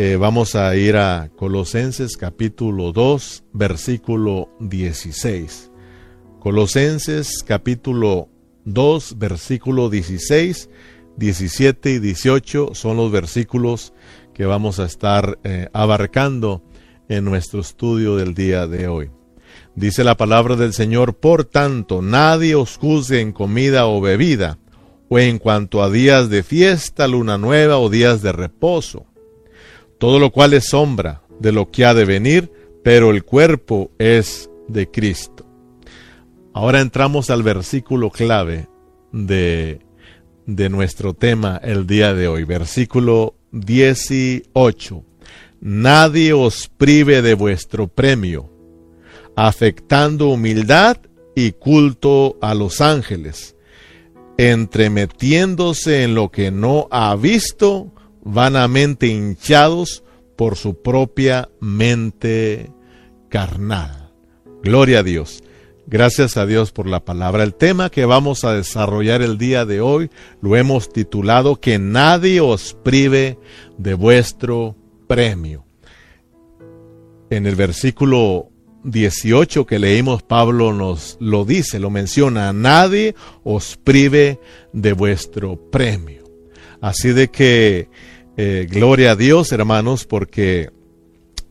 Eh, vamos a ir a Colosenses capítulo 2, versículo 16. Colosenses capítulo 2, versículo 16, 17 y 18 son los versículos que vamos a estar eh, abarcando en nuestro estudio del día de hoy. Dice la palabra del Señor, por tanto, nadie os juzgue en comida o bebida, o en cuanto a días de fiesta, luna nueva o días de reposo todo lo cual es sombra de lo que ha de venir, pero el cuerpo es de Cristo. Ahora entramos al versículo clave de, de nuestro tema el día de hoy, versículo 18. Nadie os prive de vuestro premio, afectando humildad y culto a los ángeles, entremetiéndose en lo que no ha visto vanamente hinchados por su propia mente carnal. Gloria a Dios. Gracias a Dios por la palabra. El tema que vamos a desarrollar el día de hoy lo hemos titulado Que nadie os prive de vuestro premio. En el versículo 18 que leímos, Pablo nos lo dice, lo menciona, nadie os prive de vuestro premio. Así de que eh, gloria a Dios, hermanos, porque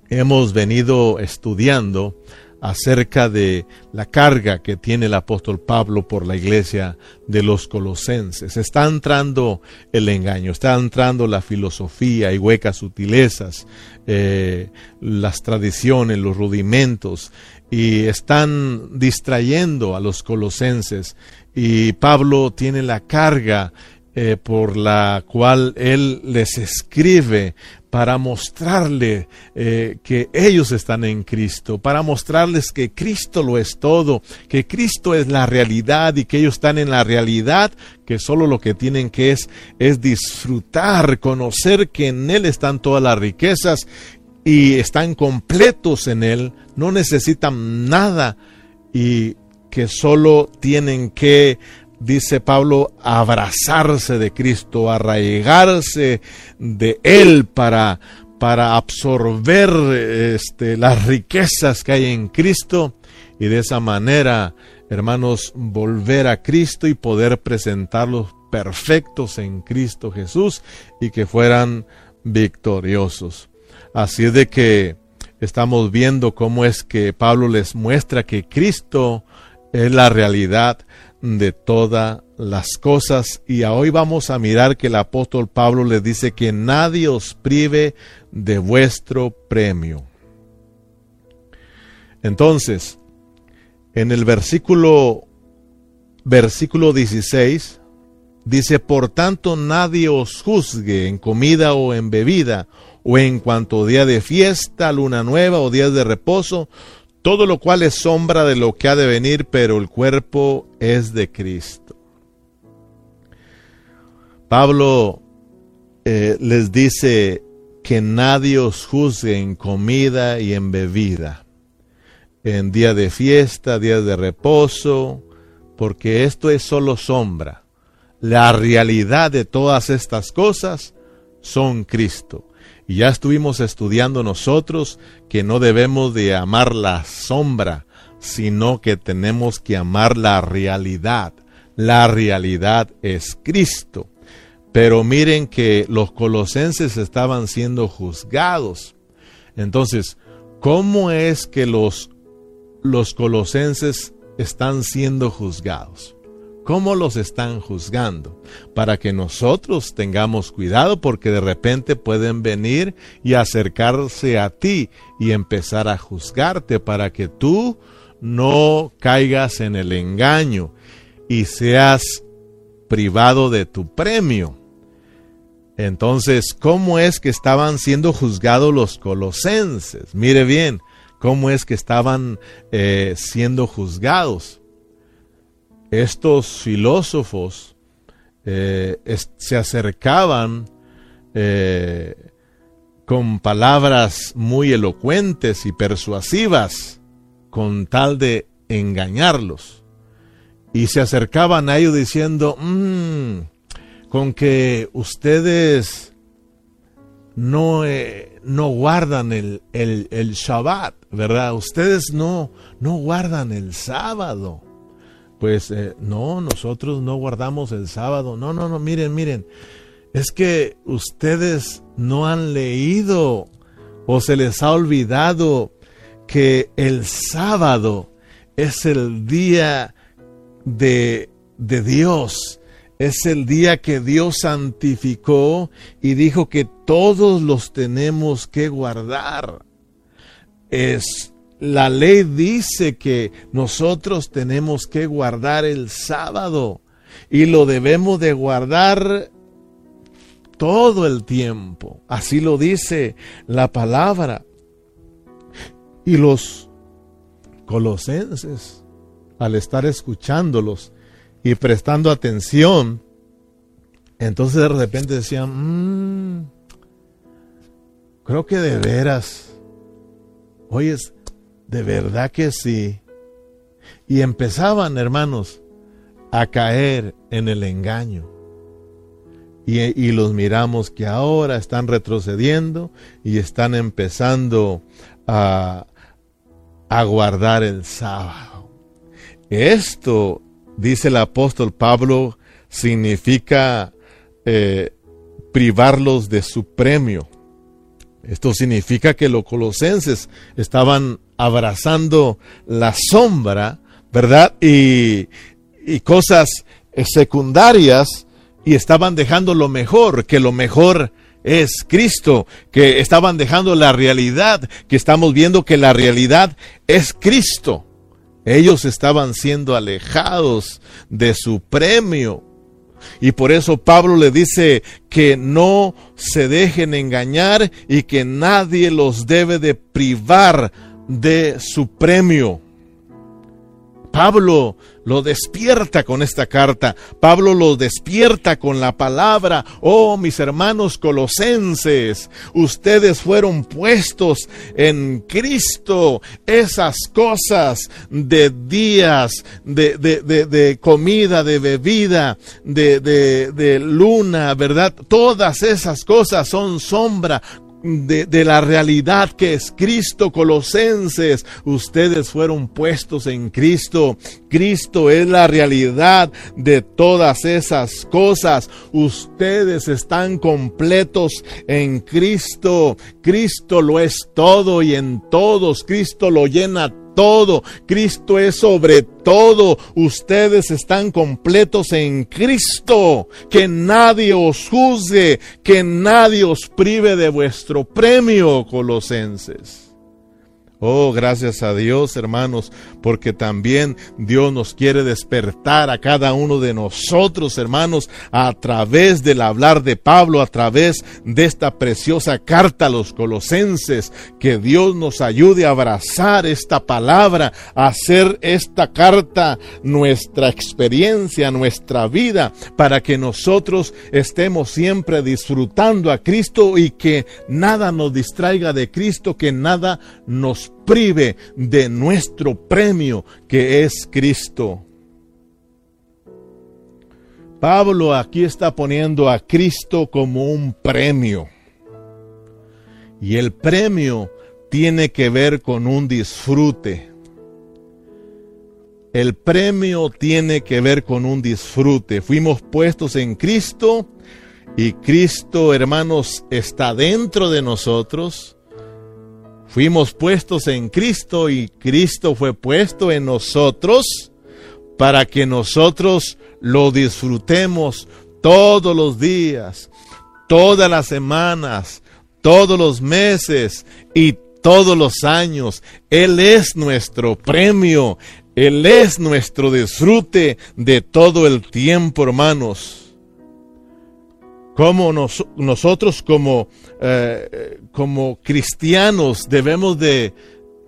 hemos venido estudiando acerca de la carga que tiene el apóstol Pablo por la iglesia de los colosenses. Está entrando el engaño, está entrando la filosofía y huecas sutilezas, eh, las tradiciones, los rudimentos, y están distrayendo a los colosenses. Y Pablo tiene la carga eh, por la cual Él les escribe para mostrarle eh, que ellos están en Cristo, para mostrarles que Cristo lo es todo, que Cristo es la realidad y que ellos están en la realidad, que solo lo que tienen que es, es disfrutar, conocer que en Él están todas las riquezas y están completos en Él, no necesitan nada y que solo tienen que dice Pablo, abrazarse de Cristo, arraigarse de Él para, para absorber este, las riquezas que hay en Cristo y de esa manera, hermanos, volver a Cristo y poder presentarlos perfectos en Cristo Jesús y que fueran victoriosos. Así es de que estamos viendo cómo es que Pablo les muestra que Cristo es la realidad de todas las cosas. Y hoy vamos a mirar que el apóstol Pablo le dice que nadie os prive de vuestro premio. Entonces, en el versículo versículo 16 dice, "Por tanto nadie os juzgue en comida o en bebida, o en cuanto día de fiesta, luna nueva o días de reposo, todo lo cual es sombra de lo que ha de venir, pero el cuerpo es de Cristo. Pablo eh, les dice que nadie os juzgue en comida y en bebida, en día de fiesta, día de reposo, porque esto es solo sombra. La realidad de todas estas cosas son Cristo. Y ya estuvimos estudiando nosotros que no debemos de amar la sombra, sino que tenemos que amar la realidad. La realidad es Cristo. Pero miren que los colosenses estaban siendo juzgados. Entonces, ¿cómo es que los, los colosenses están siendo juzgados? Cómo los están juzgando, para que nosotros tengamos cuidado porque de repente pueden venir y acercarse a ti y empezar a juzgarte para que tú no caigas en el engaño y seas privado de tu premio. Entonces, ¿cómo es que estaban siendo juzgados los colosenses? Mire bien, ¿cómo es que estaban eh, siendo juzgados? Estos filósofos eh, se acercaban eh, con palabras muy elocuentes y persuasivas con tal de engañarlos. Y se acercaban a ellos diciendo, mm, con que ustedes no, eh, no guardan el, el, el, Shabbat, ¿verdad? Ustedes no, no guardan el sábado. Pues eh, no, nosotros no guardamos el sábado. No, no, no, miren, miren. Es que ustedes no han leído o se les ha olvidado que el sábado es el día de, de Dios es el día que Dios santificó y dijo que todos los tenemos que guardar. Es la ley dice que nosotros tenemos que guardar el sábado y lo debemos de guardar todo el tiempo. Así lo dice la palabra. Y los colosenses, al estar escuchándolos, y prestando atención, entonces de repente decían, mmm, creo que de veras, oyes, de verdad que sí. Y empezaban, hermanos, a caer en el engaño. Y, los miramos que ahora están retrocediendo y están empezando a, a guardar el sábado. Esto dice el apóstol Pablo, significa eh, privarlos de su premio. Esto significa que los colosenses estaban abrazando la sombra, ¿verdad? Y, y cosas secundarias y estaban dejando lo mejor, que lo mejor es Cristo, que estaban dejando la realidad, que estamos viendo que la realidad es Cristo. Ellos estaban siendo alejados de su premio. Y por eso Pablo le dice que no se dejen engañar y que nadie los debe de privar de su premio. Pablo lo despierta con esta carta. Pablo lo despierta con la palabra. Oh, mis hermanos colosenses, ustedes fueron puestos en Cristo. Esas cosas de días, de, de, de comida, de bebida, de luna, ¿verdad? Todas esas cosas son sombra de, la realidad que es Cristo, Colosenses. Ustedes fueron puestos en Cristo. Cristo es la realidad de todas esas cosas. Ustedes están completos en Cristo. Cristo lo es todo y en todos. Cristo lo llena todo. Cristo es sobre todo. Ustedes están completos en Cristo. Que nadie os juzgue, que nadie os prive de vuestro premio, colosenses. Oh, gracias a Dios, hermanos, porque también Dios nos quiere despertar a cada uno de nosotros, hermanos, a través del hablar de Pablo, a través de esta preciosa carta a los colosenses. Que Dios nos ayude a abrazar esta palabra, a hacer esta carta nuestra experiencia, nuestra vida, para que nosotros estemos siempre disfrutando a Cristo y que nada nos distraiga de Cristo, que nada nos prive de nuestro premio que es Cristo. Pablo aquí está poniendo a Cristo como un premio. Y el premio tiene que ver con un disfrute. El premio tiene que ver con un disfrute. Fuimos puestos en Cristo y Cristo, hermanos, está dentro de nosotros Fuimos puestos en Cristo y Cristo fue puesto en nosotros para que nosotros lo disfrutemos todos los días, todas las semanas, todos los meses y todos los años. Él es nuestro premio, Él es nuestro disfrute de todo el tiempo, hermanos como nosotros como, eh, como cristianos debemos de,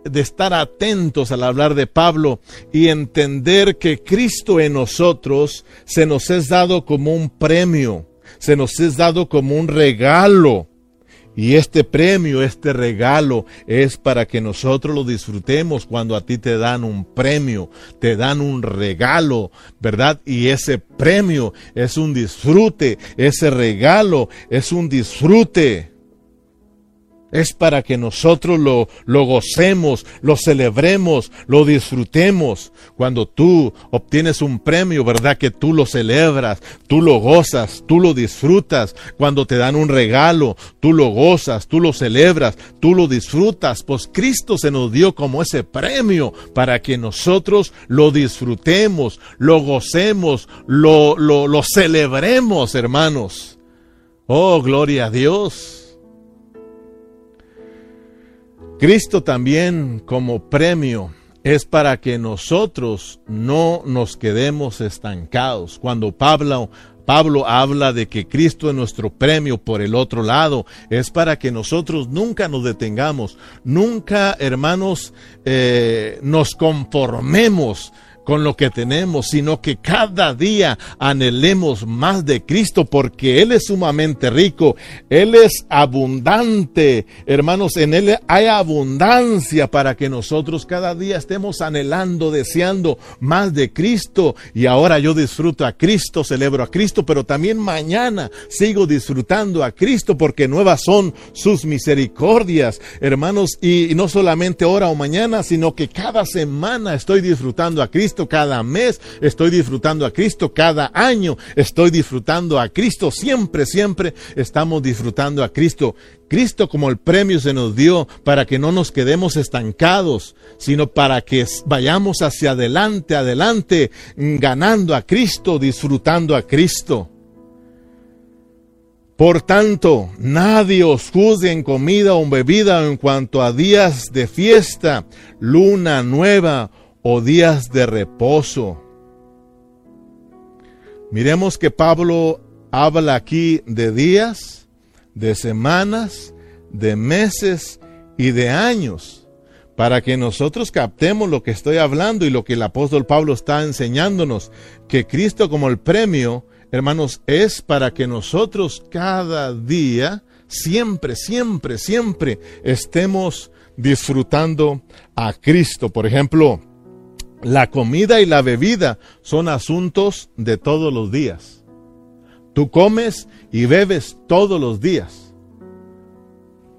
de estar atentos al hablar de Pablo y entender que Cristo en nosotros se nos es dado como un premio, se nos es dado como un regalo. Y este premio, este regalo es para que nosotros lo disfrutemos cuando a ti te dan un premio, te dan un regalo, ¿verdad? Y ese premio es un disfrute, ese regalo es un disfrute. Es para que nosotros lo, lo gocemos, lo celebremos, lo disfrutemos. Cuando tú obtienes un premio, ¿verdad? Que tú lo celebras, tú lo gozas, tú lo disfrutas. Cuando te dan un regalo, tú lo gozas, tú lo celebras, tú lo disfrutas. Pues Cristo se nos dio como ese premio para que nosotros lo disfrutemos, lo gocemos, lo, lo, lo celebremos, hermanos. Oh, gloria a Dios. Cristo también como premio es para que nosotros no nos quedemos estancados. Cuando Pablo, Pablo habla de que Cristo es nuestro premio por el otro lado, es para que nosotros nunca nos detengamos, nunca, hermanos, eh, nos conformemos con lo que tenemos, sino que cada día anhelemos más de Cristo porque Él es sumamente rico, Él es abundante, hermanos, en Él hay abundancia para que nosotros cada día estemos anhelando, deseando más de Cristo. Y ahora yo disfruto a Cristo, celebro a Cristo, pero también mañana sigo disfrutando a Cristo porque nuevas son sus misericordias, hermanos, y no solamente ahora o mañana, sino que cada semana estoy disfrutando a Cristo cada mes estoy disfrutando a Cristo, cada año estoy disfrutando a Cristo, siempre, siempre estamos disfrutando a Cristo. Cristo como el premio se nos dio para que no nos quedemos estancados, sino para que vayamos hacia adelante, adelante, ganando a Cristo, disfrutando a Cristo. Por tanto, nadie os juzgue en comida o en bebida en cuanto a días de fiesta, luna nueva o días de reposo. Miremos que Pablo habla aquí de días, de semanas, de meses y de años, para que nosotros captemos lo que estoy hablando y lo que el apóstol Pablo está enseñándonos, que Cristo como el premio, hermanos, es para que nosotros cada día, siempre, siempre, siempre estemos disfrutando a Cristo. Por ejemplo, la comida y la bebida son asuntos de todos los días. Tú comes y bebes todos los días.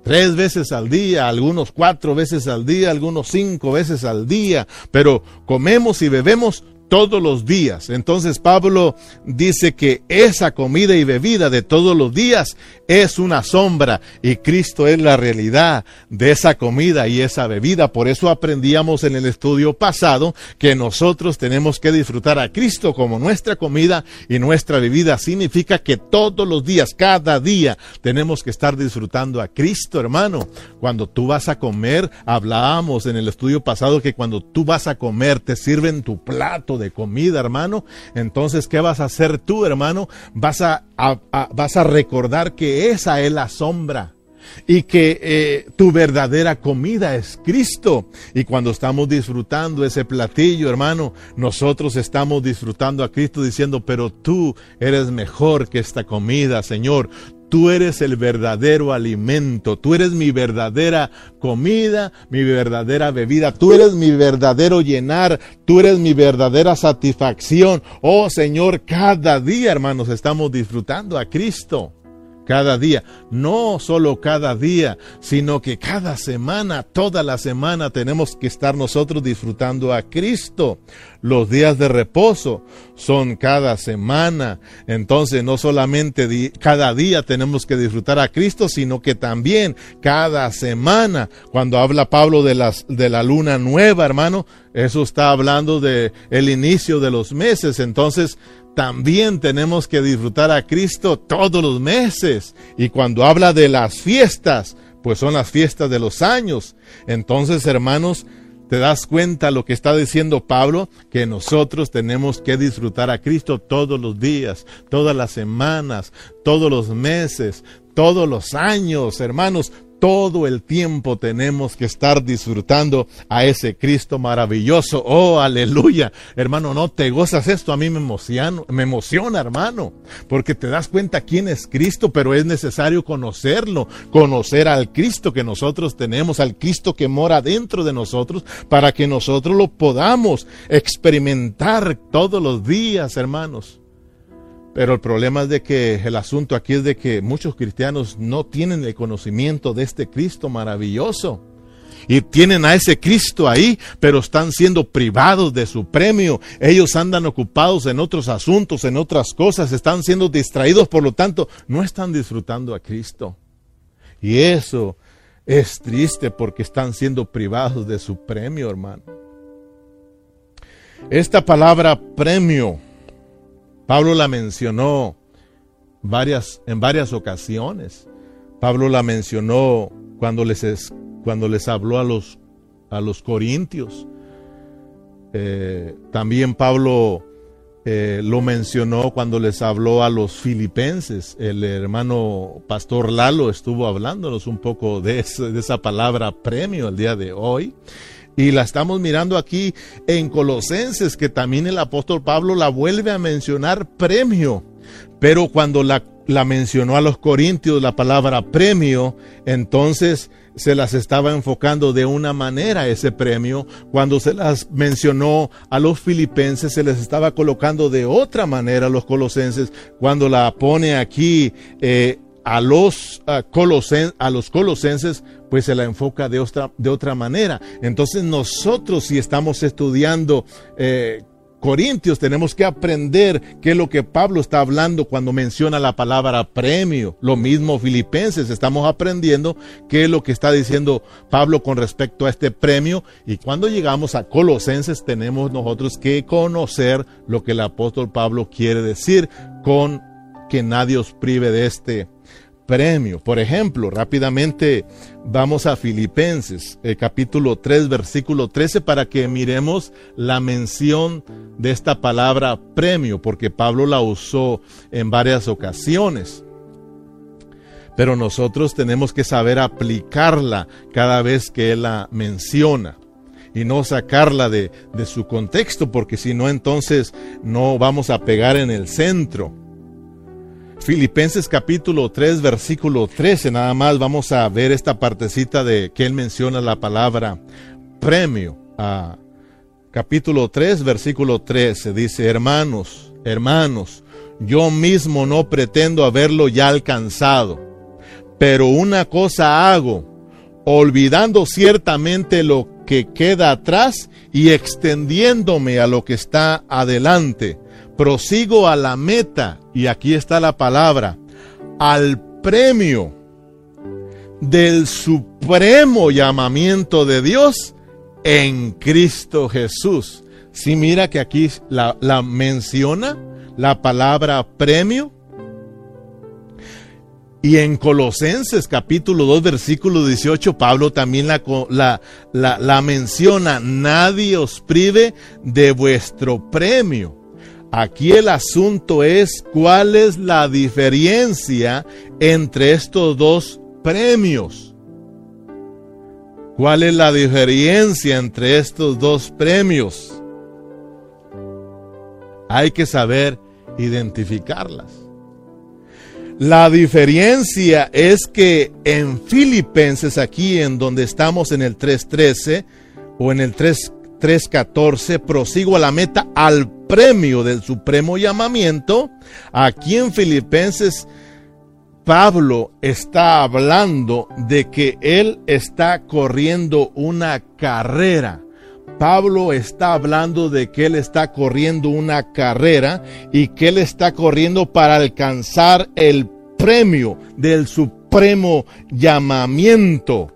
Tres veces al día, algunos cuatro veces al día, algunos cinco veces al día, pero comemos y bebemos todos los días. Entonces Pablo dice que esa comida y bebida de todos los días es una sombra y Cristo es la realidad de esa comida y esa bebida. Por eso aprendíamos en el estudio pasado que nosotros tenemos que disfrutar a Cristo como nuestra comida y nuestra bebida. Significa que todos los días, cada día, tenemos que estar disfrutando a Cristo, hermano. Cuando tú vas a comer, hablábamos en el estudio pasado que cuando tú vas a comer te sirven tu plato de comida, hermano, entonces, ¿qué vas a hacer tú, hermano? Vas a, vas a recordar que esa es la sombra y que eh, tu verdadera comida es Cristo. Y cuando estamos disfrutando ese platillo, hermano, nosotros estamos disfrutando a Cristo diciendo, pero tú eres mejor que esta comida, Señor. Tú eres el verdadero alimento, tú eres mi verdadera comida, mi verdadera bebida, tú eres mi verdadero llenar, tú eres mi verdadera satisfacción. Oh Señor, cada día, hermanos, estamos disfrutando a Cristo cada día. No solo cada día, sino que cada semana, toda la semana tenemos que estar nosotros disfrutando a Cristo. Los días de reposo son cada semana. Entonces no solamente cada día tenemos que disfrutar a Cristo, sino que también cada semana. Cuando habla Pablo de, las, de la luna nueva, hermano, eso está hablando de el inicio de los meses. Entonces también tenemos que disfrutar a Cristo todos los meses. Y cuando habla de las fiestas, pues son las fiestas de los años. Entonces, hermanos, ¿te das cuenta lo que está diciendo Pablo? Que nosotros tenemos que disfrutar a Cristo todos los días, todas las semanas, todos los meses, todos los años, hermanos, todo el tiempo tenemos que estar disfrutando a ese Cristo maravilloso. Oh, aleluya. Hermano, no te gozas esto. A mí me emociona, me emociona, hermano. Porque te das cuenta quién es Cristo, pero es necesario conocerlo. Conocer al Cristo que nosotros tenemos, al Cristo que mora dentro de nosotros, para que nosotros lo podamos experimentar todos los días, hermanos. Pero el problema es de que el asunto aquí es de que muchos cristianos no tienen el conocimiento de este Cristo maravilloso. Y tienen a ese Cristo ahí, pero están siendo privados de su premio. Ellos andan ocupados en otros asuntos, en otras cosas, están siendo distraídos, por lo tanto, no están disfrutando a Cristo. Y eso es triste porque están siendo privados de su premio, hermano. Esta palabra premio, Pablo la mencionó varias, en varias ocasiones. Pablo la mencionó cuando les, cuando les habló a los, a los corintios. Eh, también Pablo eh, lo mencionó cuando les habló a los filipenses. El hermano Pastor Lalo estuvo hablándonos un poco de, de esa palabra premio el día de hoy. Y la estamos mirando aquí en Colosenses, que también el apóstol Pablo la vuelve a mencionar premio. Pero cuando la, la mencionó a los corintios la palabra premio, entonces se las estaba enfocando de una manera ese premio. Cuando se las mencionó a los filipenses, se les estaba colocando de otra manera a los colosenses. Cuando la pone aquí eh, a, los, a, a los colosenses, pues se la enfoca de otra, de otra manera. Entonces nosotros si estamos estudiando eh, Corintios tenemos que aprender qué es lo que Pablo está hablando cuando menciona la palabra premio. Lo mismo Filipenses, estamos aprendiendo qué es lo que está diciendo Pablo con respecto a este premio. Y cuando llegamos a Colosenses tenemos nosotros que conocer lo que el apóstol Pablo quiere decir con que nadie os prive de este premio. Por ejemplo, rápidamente vamos a Filipenses, el capítulo 3, versículo 13, para que miremos la mención de esta palabra premio, porque Pablo la usó en varias ocasiones. Pero nosotros tenemos que saber aplicarla cada vez que él la menciona y no sacarla de, de su contexto, porque si no, entonces no vamos a pegar en el centro. Filipenses capítulo 3, versículo 13, nada más vamos a ver esta partecita de que él menciona la palabra premio. Ah, capítulo 3, versículo 13, dice, hermanos, hermanos, yo mismo no pretendo haberlo ya alcanzado, pero una cosa hago, olvidando ciertamente lo que queda atrás y extendiéndome a lo que está adelante prosigo a la meta, y aquí está la palabra, al premio del supremo llamamiento de Dios en Cristo Jesús. Si mira que aquí la, menciona la palabra premio. Y en Colosenses capítulo 2 versículo 18 Pablo también la, la, la menciona. Nadie os prive de vuestro premio Aquí el asunto es cuál es la diferencia entre estos dos premios. ¿Cuál es la diferencia entre estos dos premios? Hay que saber identificarlas. La diferencia es que en Filipenses, aquí en donde estamos en el 3.13 o en el 3 3.14, prosigo a la meta al premio del supremo llamamiento. Aquí en Filipenses, Pablo está hablando de que él está corriendo una carrera. Pablo está hablando de que él está corriendo una carrera y que él está corriendo para alcanzar el premio del supremo llamamiento.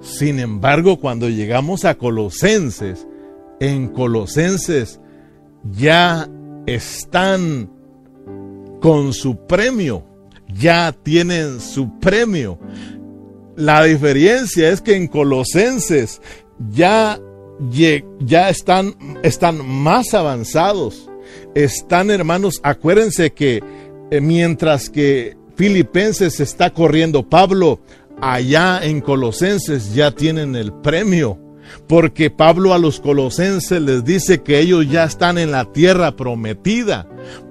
Sin embargo, cuando llegamos a Colosenses, en Colosenses ya están con su premio, ya tienen su premio. La diferencia es que en Colosenses ya, ya están, están más avanzados. Están, hermanos, acuérdense que eh, mientras que Filipenses está corriendo, Pablo allá en Colosenses ya tienen el premio. Porque Pablo a los colosenses les dice que ellos ya están en la tierra prometida.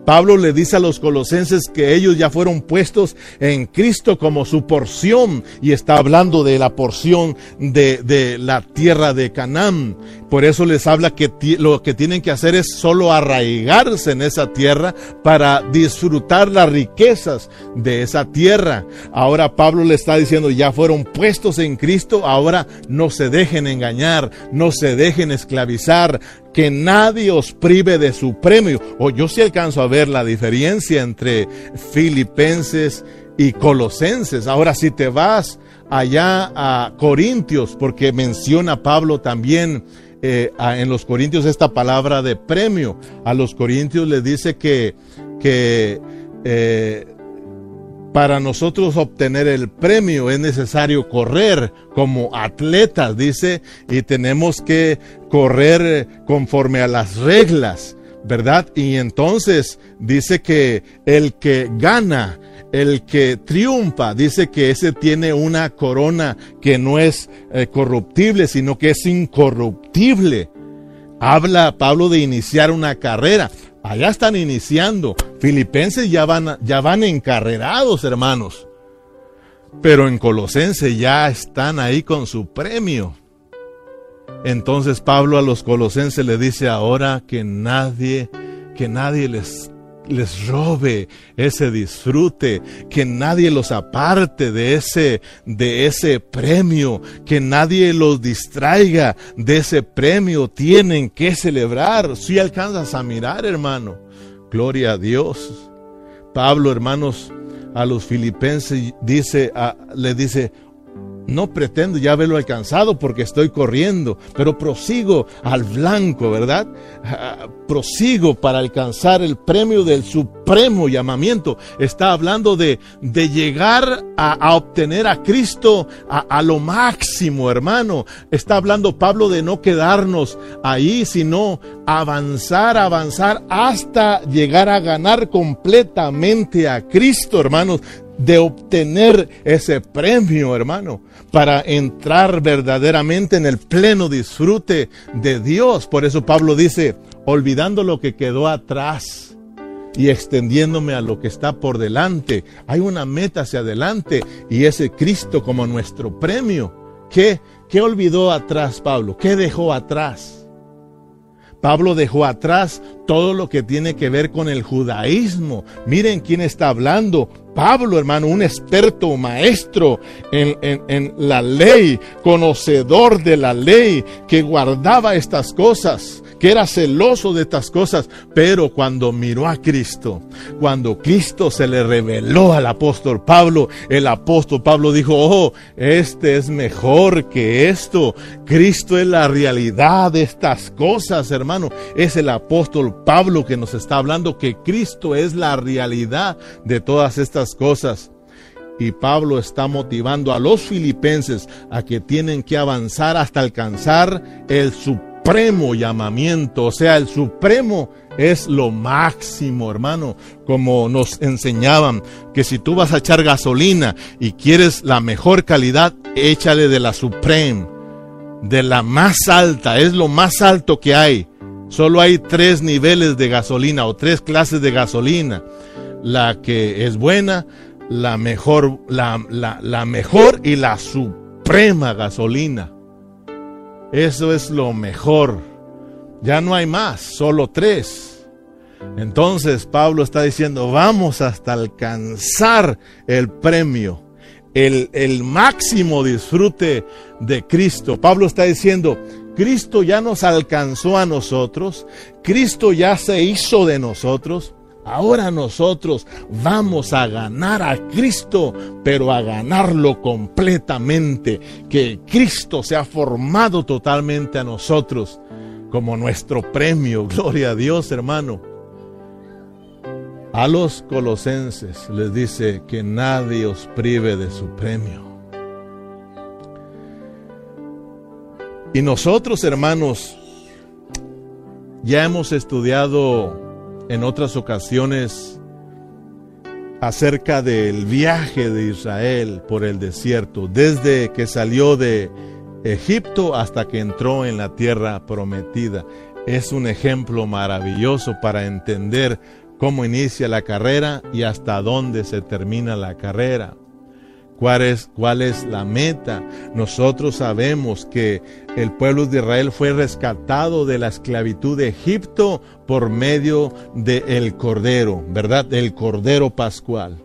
Pablo le dice a los colosenses que ellos ya fueron puestos en Cristo como su porción y está hablando de la porción de, de la tierra de Canaán. Por eso les habla que lo que tienen que hacer es solo arraigarse en esa tierra para disfrutar las riquezas de esa tierra. Ahora Pablo le está diciendo, ya fueron puestos en Cristo, ahora no se dejen engañar, no se dejen esclavizar, que nadie os prive de su premio. O yo sí alcanzo a ver la diferencia entre filipenses y colosenses. Ahora si te vas allá a Corintios, porque menciona Pablo también eh, en los Corintios esta palabra de premio. A los Corintios les dice que, que eh, para nosotros obtener el premio es necesario correr como atletas, dice, y tenemos que correr conforme a las reglas, ¿verdad? Y entonces dice que el que gana el que triunfa dice que ese tiene una corona que no es eh, corruptible, sino que es incorruptible. Habla Pablo de iniciar una carrera. Allá están iniciando. Filipenses ya van, ya van encarrerados, hermanos. Pero en Colosense ya están ahí con su premio. Entonces Pablo a los colosenses le dice ahora que nadie, que nadie les les robe ese disfrute, que nadie los aparte de ese, de ese premio, que nadie los distraiga de ese premio. Tienen que celebrar. Si alcanzas a mirar, hermano. Gloria a Dios. Pablo, hermanos, a los filipenses dice, le dice, no pretendo ya haberlo alcanzado porque estoy corriendo, pero prosigo al blanco, ¿verdad? Ah, prosigo para alcanzar el premio del supremo llamamiento. Está hablando de, de llegar a, obtener a Cristo a, a lo máximo, hermano. Está hablando Pablo de no quedarnos ahí, sino avanzar, avanzar hasta llegar a ganar completamente a Cristo, hermanos de obtener ese premio, hermano, para entrar verdaderamente en el pleno disfrute de Dios. Por eso Pablo dice, olvidando lo que quedó atrás y extendiéndome a lo que está por delante, hay una meta hacia adelante y ese Cristo como nuestro premio. ¿Qué, qué olvidó atrás Pablo? ¿Qué dejó atrás? Pablo dejó atrás todo lo que tiene que ver con el judaísmo. Miren quién está hablando. Pablo, hermano, un experto maestro en, en, la ley, conocedor de la ley, que guardaba estas cosas que era celoso de estas cosas, pero cuando miró a Cristo, cuando Cristo se le reveló al apóstol Pablo, el apóstol Pablo dijo, oh, este es mejor que esto. Cristo es la realidad de estas cosas, hermano. Es el apóstol Pablo que nos está hablando que Cristo es la realidad de todas estas cosas. Y Pablo está motivando a los filipenses a que tienen que avanzar hasta alcanzar el supremo llamamiento, o sea, el supremo es lo máximo, hermano, como nos enseñaban, que si tú vas a echar gasolina y quieres la mejor calidad, échale de la supreme, de la más alta, es lo más alto que hay. Solo hay tres niveles de gasolina o tres clases de gasolina. La que es buena, la mejor, la, la mejor y la suprema gasolina. Eso es lo mejor. Ya no hay más, solo tres. Entonces Pablo está diciendo, vamos hasta alcanzar el premio, el, el máximo disfrute de Cristo. Pablo está diciendo, Cristo ya nos alcanzó a nosotros, Cristo ya se hizo de nosotros, Ahora nosotros vamos a ganar a Cristo, pero a ganarlo completamente. Que Cristo se ha formado totalmente a nosotros como nuestro premio. Gloria a Dios, hermano. A los colosenses les dice que nadie os prive de su premio. Y nosotros, hermanos, ya hemos estudiado en otras ocasiones acerca del viaje de Israel por el desierto, desde que salió de Egipto hasta que entró en la tierra prometida. Es un ejemplo maravilloso para entender cómo inicia la carrera y hasta dónde se termina la carrera. ¿Cuál es, ¿Cuál es la meta? Nosotros sabemos que el pueblo de Israel fue rescatado de la esclavitud de Egipto por medio del Cordero, ¿verdad? Del Cordero Pascual.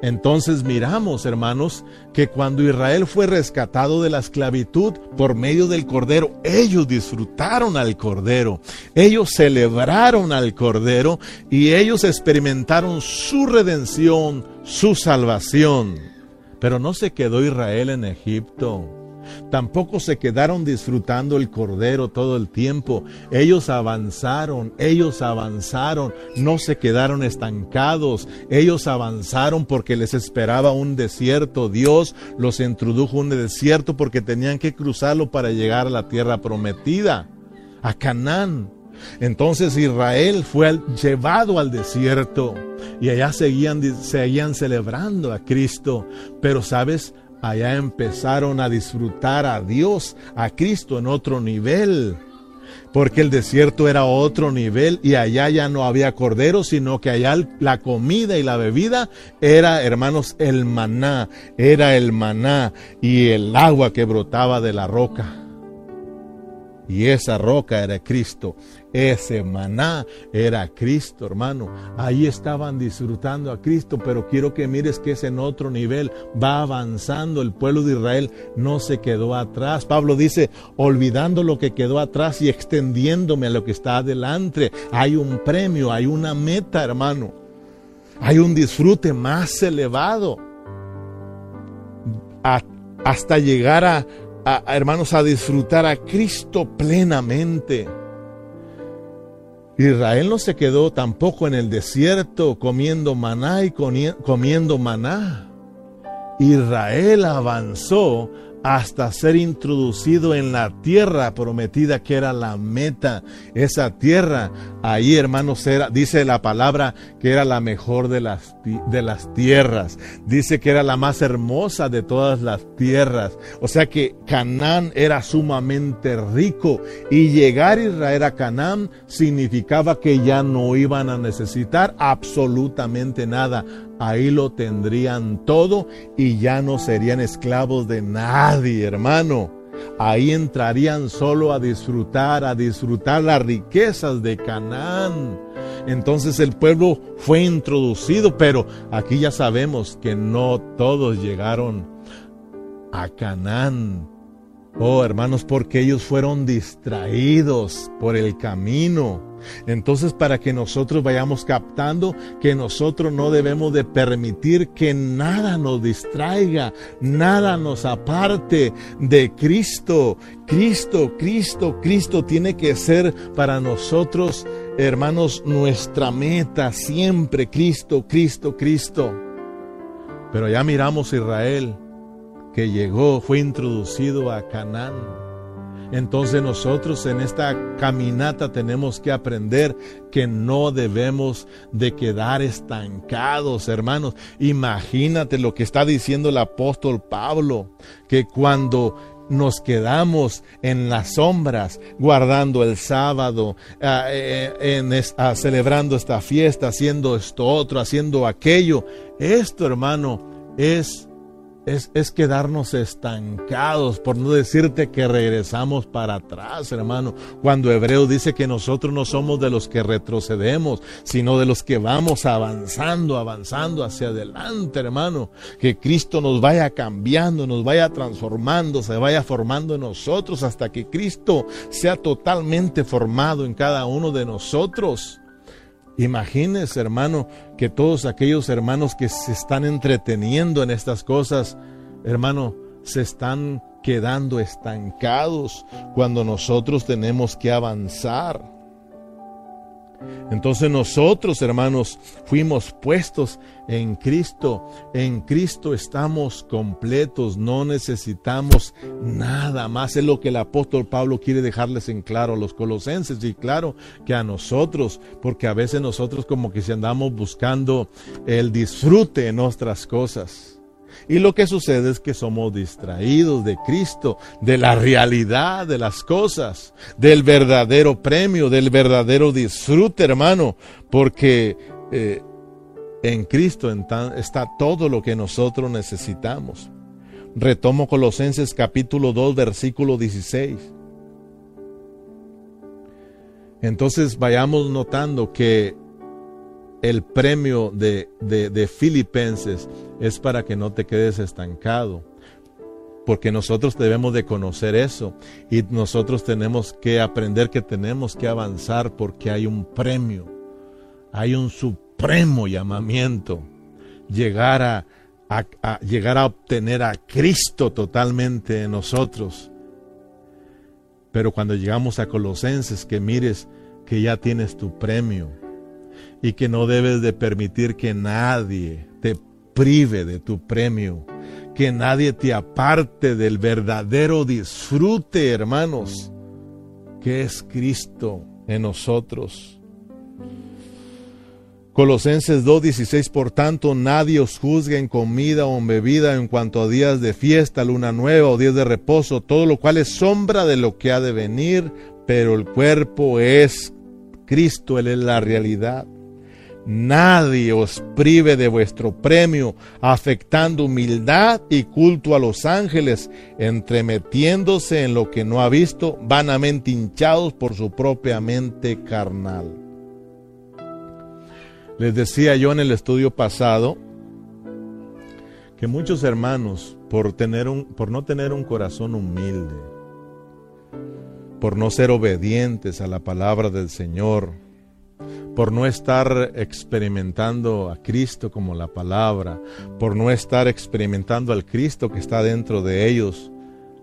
Entonces miramos, hermanos, que cuando Israel fue rescatado de la esclavitud por medio del Cordero, ellos disfrutaron al Cordero, ellos celebraron al Cordero y ellos experimentaron su redención, su salvación. Pero no se quedó Israel en Egipto. Tampoco se quedaron disfrutando el Cordero todo el tiempo. Ellos avanzaron, ellos avanzaron, no se quedaron estancados. Ellos avanzaron porque les esperaba un desierto. Dios los introdujo un desierto porque tenían que cruzarlo para llegar a la tierra prometida, a Canaán. Entonces Israel fue llevado al desierto y allá seguían, seguían celebrando a Cristo. Pero sabes, allá empezaron a disfrutar a Dios, a Cristo en otro nivel. Porque el desierto era otro nivel y allá ya no había cordero, sino que allá la comida y la bebida era, hermanos, el maná, era el maná y el agua que brotaba de la roca. Y esa roca era Cristo. Ese maná era Cristo, hermano. Ahí estaban disfrutando a Cristo, pero quiero que mires que es en otro nivel. Va avanzando. El pueblo de Israel no se quedó atrás. Pablo dice, olvidando lo que quedó atrás y extendiéndome a lo que está adelante. Hay un premio, hay una meta, hermano. Hay un disfrute más elevado. hasta llegar a, hermanos, a disfrutar a Cristo plenamente. Israel no se quedó tampoco en el desierto comiendo maná y comiendo maná. Israel avanzó hasta ser introducido en la tierra prometida que era la meta. Esa tierra, ahí hermanos, era, dice la palabra que era la mejor de las, de las tierras. Dice que era la más hermosa de todas las tierras. O sea que Canaán era sumamente rico y llegar a Israel a Canaán significaba que ya no iban a necesitar absolutamente nada ahí lo tendrían todo y ya no serían esclavos de nadie, hermano. Ahí entrarían solo a disfrutar, a disfrutar las riquezas de Canaán. Entonces el pueblo fue introducido, pero aquí ya sabemos que no todos llegaron a Canaán. Oh, hermanos, porque ellos fueron distraídos por el camino. Entonces, para que nosotros vayamos captando que nosotros no debemos de permitir que nada nos distraiga, nada nos aparte de Cristo. Cristo, Cristo, Cristo tiene que ser para nosotros, hermanos, nuestra meta siempre. Cristo, Cristo, Cristo. Pero ya miramos Israel que llegó, fue introducido a Canaán. Entonces nosotros en esta caminata tenemos que aprender que no debemos de quedar estancados, hermanos. Imagínate lo que está diciendo el apóstol Pablo, que cuando nos quedamos en las sombras, guardando el sábado, ah, eh, ah, celebrando esta fiesta, haciendo esto otro, haciendo aquello. Esto, hermano, es es, quedarnos estancados, por no decirte que regresamos para atrás, hermano. Cuando Hebreo dice que nosotros no somos de los que retrocedemos, sino de los que vamos avanzando, avanzando hacia adelante, hermano. Que Cristo nos vaya cambiando, nos vaya transformando, se vaya formando en nosotros hasta que Cristo sea totalmente formado en cada uno de nosotros. Imagínese, hermano, que todos aquellos hermanos que se están entreteniendo en estas cosas, hermano, se están quedando estancados cuando nosotros tenemos que avanzar. Entonces nosotros, hermanos, fuimos puestos en Cristo. En Cristo estamos completos, no necesitamos nada más. Es lo que el apóstol Pablo quiere dejarles en claro a los colosenses y claro que a nosotros, porque a veces nosotros como que si andamos buscando el disfrute en nuestras cosas. Y lo que sucede es que somos distraídos de Cristo, de la realidad de las cosas, del verdadero premio, del verdadero disfrute, hermano, porque eh, en Cristo está todo lo que nosotros necesitamos. Retomo Colosenses capítulo 2, versículo 16. Entonces vayamos notando que el premio de, de, Filipenses es para que no te quedes estancado, porque nosotros debemos de conocer eso y nosotros tenemos que aprender que tenemos que avanzar porque hay un premio, hay un supremo llamamiento, llegar a, a llegar a obtener a Cristo totalmente en nosotros. Pero cuando llegamos a Colosenses, que mires que ya tienes tu premio y que no debes de permitir que nadie te prive de tu premio, que nadie te aparte del verdadero disfrute, hermanos, que es Cristo en nosotros. Colosenses 2:16, por tanto, nadie os juzgue en comida o en bebida en cuanto a días de fiesta, luna nueva o días de reposo, todo lo cual es sombra de lo que ha de venir, pero el cuerpo es Cristo, Él es la realidad. Nadie os prive de vuestro premio, afectando humildad y culto a los ángeles, entremetiéndose en lo que no ha visto, vanamente hinchados por su propia mente carnal. Les decía yo en el estudio pasado que muchos hermanos, por, tener un, por no tener un corazón humilde, por no ser obedientes a la palabra del Señor, por no estar experimentando a Cristo como la palabra, por no estar experimentando al Cristo que está dentro de ellos,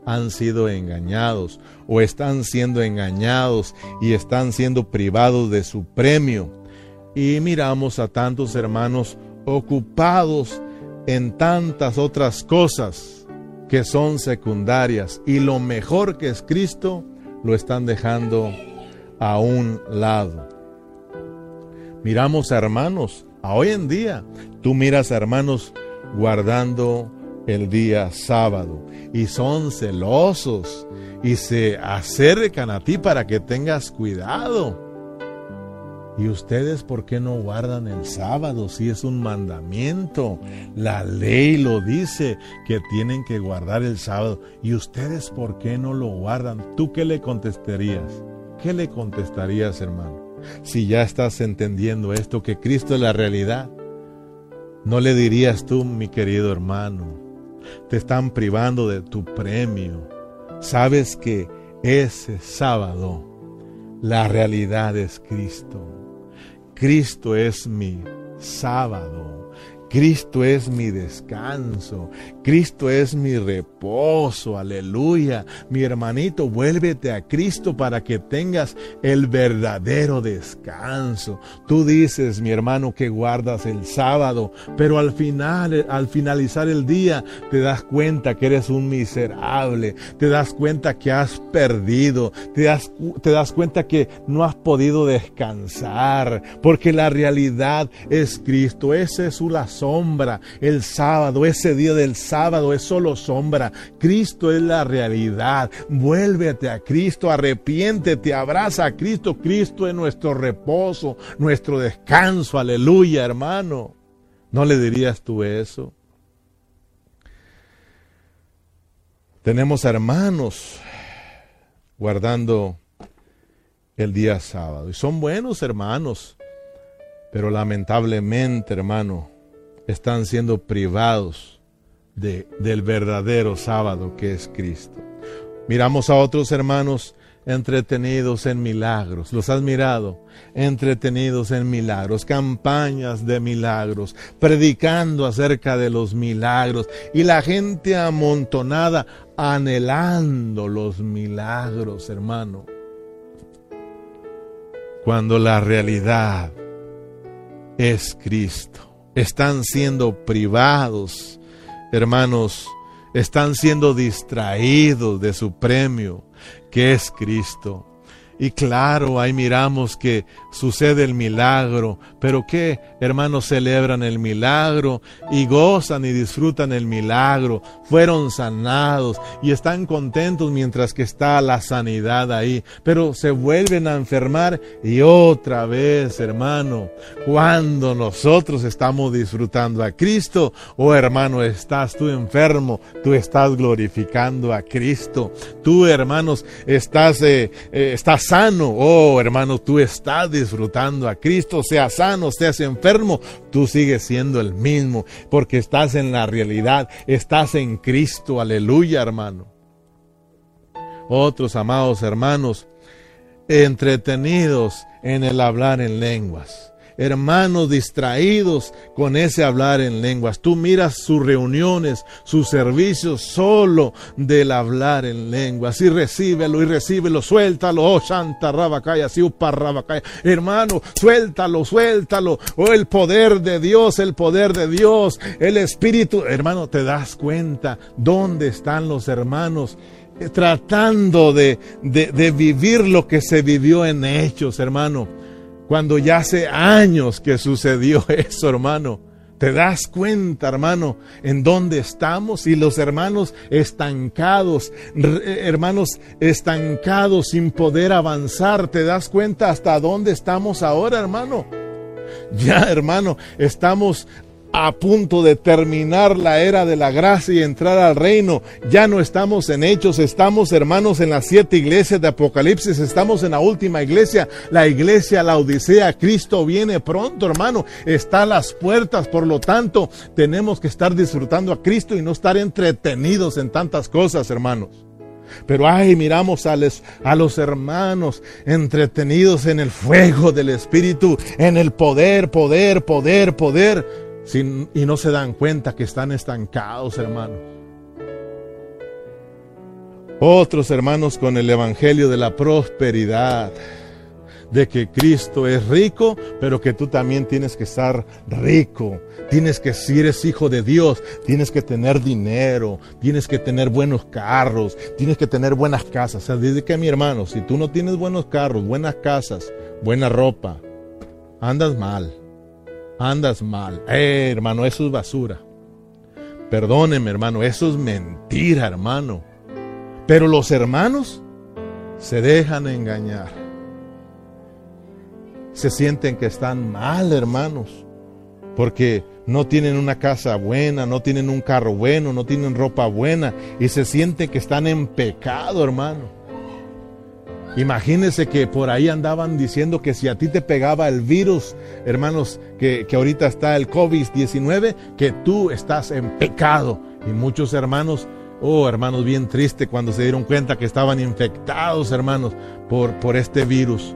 han sido engañados o están siendo engañados y están siendo privados de su premio. Y miramos a tantos hermanos ocupados en tantas otras cosas que son secundarias y lo mejor que es Cristo lo están dejando a un lado. Miramos a hermanos, a hoy en día, tú miras a hermanos guardando el día sábado y son celosos y se acercan a ti para que tengas cuidado. ¿Y ustedes por qué no guardan el sábado si es un mandamiento? La ley lo dice que tienen que guardar el sábado. ¿Y ustedes por qué no lo guardan? ¿Tú qué le contestarías? ¿Qué le contestarías, hermano? Si ya estás entendiendo esto, que Cristo es la realidad, ¿no le dirías tú, mi querido hermano? Te están privando de tu premio. Sabes que ese sábado la realidad es Cristo. Cristo es mi sábado. Cristo es mi descanso, Cristo es mi reposo, aleluya. Mi hermanito, vuélvete a Cristo para que tengas el verdadero descanso. Tú dices, mi hermano, que guardas el sábado, pero al final, al finalizar el día, te das cuenta que eres un miserable, te das cuenta que has perdido, te das, te das cuenta que no has podido descansar, porque la realidad es Cristo, ese es su sombra. El sábado, ese día del sábado es solo sombra. Cristo es la realidad. Vuélvete a Cristo, arrepiéntete, abraza a Cristo. Cristo es nuestro reposo, nuestro descanso. Aleluya, hermano. ¿No le dirías tú eso? Tenemos hermanos guardando el día sábado. Y son buenos hermanos. Pero lamentablemente, hermano, están siendo privados de, del verdadero sábado que es Cristo. Miramos a otros hermanos entretenidos en milagros. ¿Los has mirado? Entretenidos en milagros, campañas de milagros, predicando acerca de los milagros y la gente amontonada anhelando los milagros, hermano. Cuando la realidad es Cristo están siendo privados, hermanos, están siendo distraídos de su premio, que es Cristo. Y claro, ahí miramos que sucede el milagro, pero que hermanos celebran el milagro y gozan y disfrutan el milagro, fueron sanados y están contentos mientras que está la sanidad ahí, pero se vuelven a enfermar y otra vez, hermano, cuando nosotros estamos disfrutando a Cristo, oh hermano, estás tú enfermo, tú estás glorificando a Cristo, tú hermanos estás, eh, eh, estás sano, oh hermano, tú estás disfrutando a Cristo, sea sano, seas enfermo, tú sigues siendo el mismo, porque estás en la realidad, estás en Cristo, aleluya hermano. Otros amados hermanos, entretenidos en el hablar en lenguas hermanos distraídos con ese hablar en lenguas. Tú miras sus reuniones, sus servicios solo del hablar en lenguas. Y recíbelo y recíbelo, suéltalo, oh Santa Rabacaya, Rabacaya. Hermano, suéltalo, suéltalo. Oh, el poder de Dios, el poder de Dios, el Espíritu. Hermano, te das cuenta dónde están los hermanos tratando de, de, de, vivir lo que se vivió en hechos, hermano. Cuando ya hace años que sucedió eso, hermano. ¿Te das cuenta, hermano, en dónde estamos? Y los hermanos estancados, hermanos estancados sin poder avanzar. ¿Te das cuenta hasta dónde estamos ahora, hermano? Ya, hermano, estamos a punto de terminar la era de la gracia y entrar al reino. Ya no estamos en hechos, estamos hermanos en las siete iglesias de Apocalipsis, estamos en la última iglesia, la iglesia, la Odisea. Cristo viene pronto, hermano, está a las puertas, por lo tanto tenemos que estar disfrutando a Cristo y no estar entretenidos en tantas cosas, hermanos. Pero ay, miramos a, a, los hermanos entretenidos en el fuego del Espíritu, en el poder, poder, poder, poder y no se dan cuenta que están estancados, hermanos. Otros hermanos con el Evangelio de la prosperidad, de que Cristo es rico, pero que tú también tienes que estar rico. Tienes que, si eres hijo de Dios, tienes que tener dinero, tienes que tener buenos carros, tienes que tener buenas casas. O sea, dice que mi hermano, si tú no tienes buenos carros, buenas casas, buena ropa, andas mal andas mal. Eh, hermano, eso es basura. Perdóneme, hermano, eso es mentira, hermano. Pero los hermanos se dejan engañar. Se sienten que están mal, hermanos, porque no tienen una casa buena, no tienen un carro bueno, no tienen ropa buena y se sienten que están en pecado, hermano. Imagínense que por ahí andaban diciendo que si a ti te pegaba el virus, hermanos, que, ahorita está el COVID-19, que tú estás en pecado. Y muchos hermanos, oh hermanos, bien tristes cuando se dieron cuenta que estaban infectados, hermanos, por, por este virus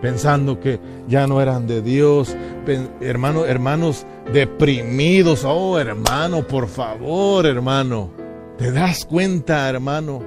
pensando que ya no eran de Dios, hermanos, hermanos deprimidos, oh hermano, por favor, hermano, ¿te das cuenta, hermano,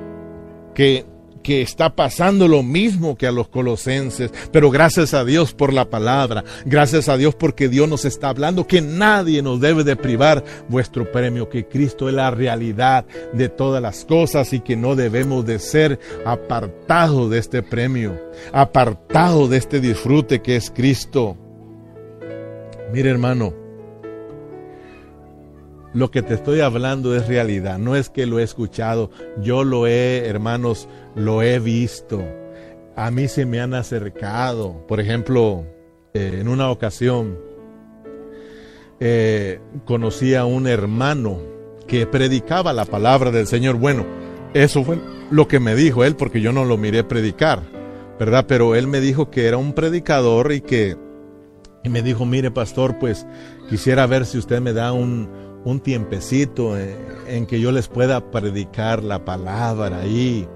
que que está pasando lo mismo que a los colosenses, pero gracias a Dios por la palabra, gracias a Dios porque Dios nos está hablando que nadie nos debe de privar vuestro premio, que Cristo es la realidad de todas las cosas y que no debemos de ser apartados de este premio, apartados de este disfrute que es Cristo. Mire hermano, lo que te estoy hablando es realidad, no es que lo he escuchado, yo lo he, hermanos, lo he visto. A mí se me han acercado. Por ejemplo, eh, en una ocasión eh, conocí a un hermano que predicaba la palabra del Señor. Bueno, eso fue lo que me dijo él porque yo no lo miré predicar, ¿verdad? Pero él me dijo que era un predicador y que y me dijo, mire pastor, pues quisiera ver si usted me da un, un tiempecito en, que yo les pueda predicar la palabra ahí.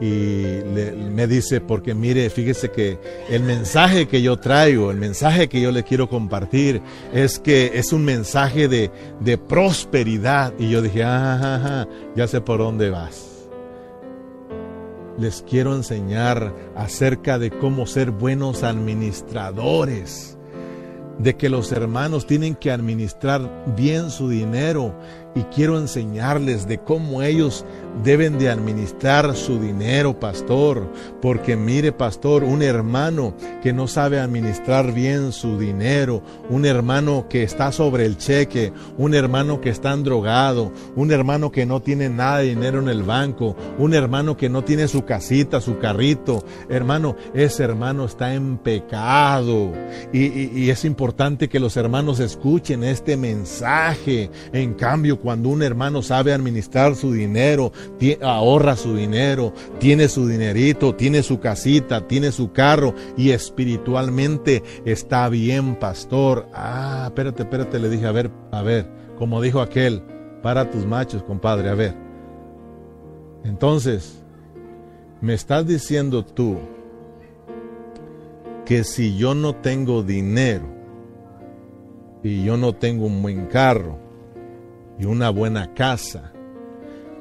Y me dice, porque mire, fíjese que el mensaje que yo traigo, el mensaje que yo le quiero compartir, es que es un mensaje de, de prosperidad. Y yo dije, ah, ya sé por dónde vas les quiero enseñar acerca de cómo ser buenos administradores de que los hermanos tienen que administrar bien su dinero y quiero enseñarles de cómo ellos deben de administrar su dinero, pastor. Porque mire, pastor, un hermano que no sabe administrar bien su dinero, un hermano que está sobre el cheque, un hermano que está drogado, un hermano que no tiene nada de dinero en el banco, un hermano que no tiene su casita, su carrito, hermano, ese hermano está en pecado. Y, y es importante que los hermanos escuchen este mensaje. En cambio, cuando un hermano sabe administrar su dinero, ahorra su dinero, tiene su dinerito, tiene su casita, tiene su carro y espiritualmente está bien, pastor. Ah, espérate, espérate, le dije, a ver, a ver, como dijo aquel, para tus machos, compadre, a ver. Entonces, me estás diciendo tú que si yo no tengo dinero y yo no tengo un buen carro y una buena casa,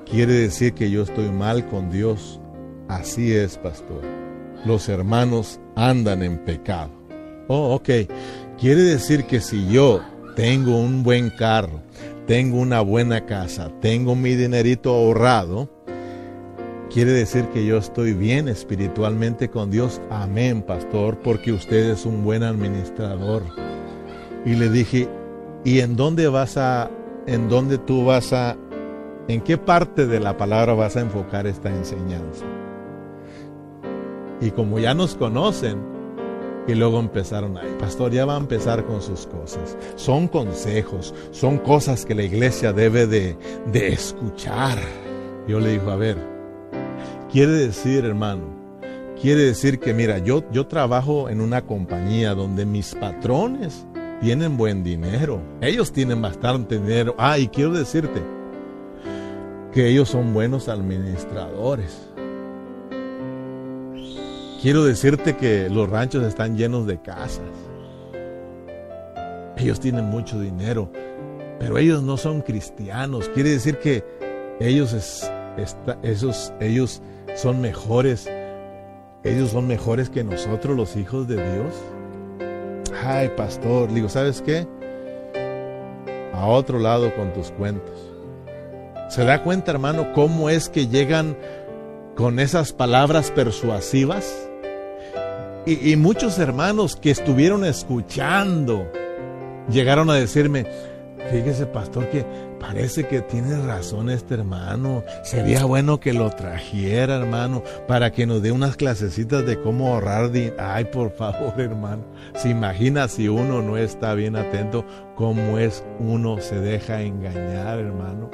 quiere decir que yo estoy mal con Dios. Así es, pastor. Los hermanos andan en pecado. Oh, ok. Quiere decir que si yo tengo un buen carro, tengo una buena casa, tengo mi dinerito ahorrado, quiere decir que yo estoy bien espiritualmente con Dios. Amén, pastor, porque usted es un buen administrador. Y le dije, ¿y en dónde vas a, en dónde tú vas a ¿En qué parte de la palabra vas a enfocar esta enseñanza? Y como ya nos conocen, y luego empezaron, ay, pastor, ya va a empezar con sus cosas. Son consejos, son cosas que la iglesia debe de, de escuchar. Yo le digo, a ver, quiere decir, hermano, quiere decir que, mira, yo, yo trabajo en una compañía donde mis patrones tienen buen dinero. Ellos tienen bastante dinero. Ah, y quiero decirte, que ellos son buenos administradores. Quiero decirte que los ranchos están llenos de casas. Ellos tienen mucho dinero, pero ellos no son cristianos. Quiere decir que ellos, es, esos, ellos son mejores. Ellos son mejores que nosotros, los hijos de Dios. Ay, pastor, digo, ¿sabes qué? A otro lado con tus cuentos. ¿Se da cuenta, hermano, cómo es que llegan con esas palabras persuasivas? Y, muchos hermanos que estuvieron escuchando llegaron a decirme, fíjese pastor que parece que tiene razón este hermano, sería bueno que lo trajera hermano para que nos dé unas clasecitas de cómo ahorrar dinero. Ay, por favor hermano, se imagina si uno no está bien atento, cómo es uno se deja engañar hermano.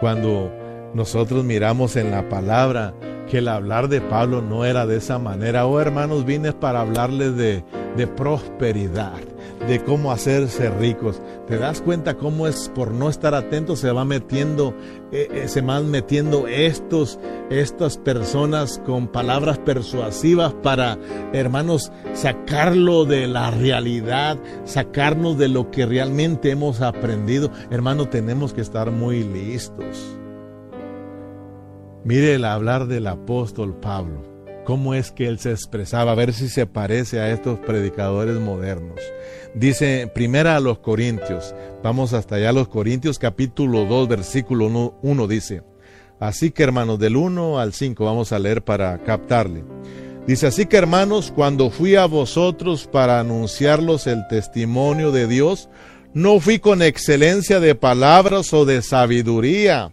Cuando nosotros miramos en la palabra que el hablar de Pablo no era de esa manera. Oh hermanos, vine para hablarles de, de prosperidad, de cómo hacerse ricos. ¿Te das cuenta cómo es por no estar atento se va metiendo, eh, eh, se van metiendo estos, estas personas con palabras persuasivas para, hermanos, sacarlo de la realidad, sacarnos de lo que realmente hemos aprendido? Hermano, tenemos que estar muy listos. Mire el hablar del apóstol Pablo, cómo es que él se expresaba, a ver si se parece a estos predicadores modernos. Dice primera a los Corintios, vamos hasta allá los Corintios capítulo 2 versículo 1, dice, así que hermanos del 1 al 5 vamos a leer para captarle. Dice, así que hermanos, cuando fui a vosotros para anunciarlos el testimonio de Dios, no fui con excelencia de palabras o de sabiduría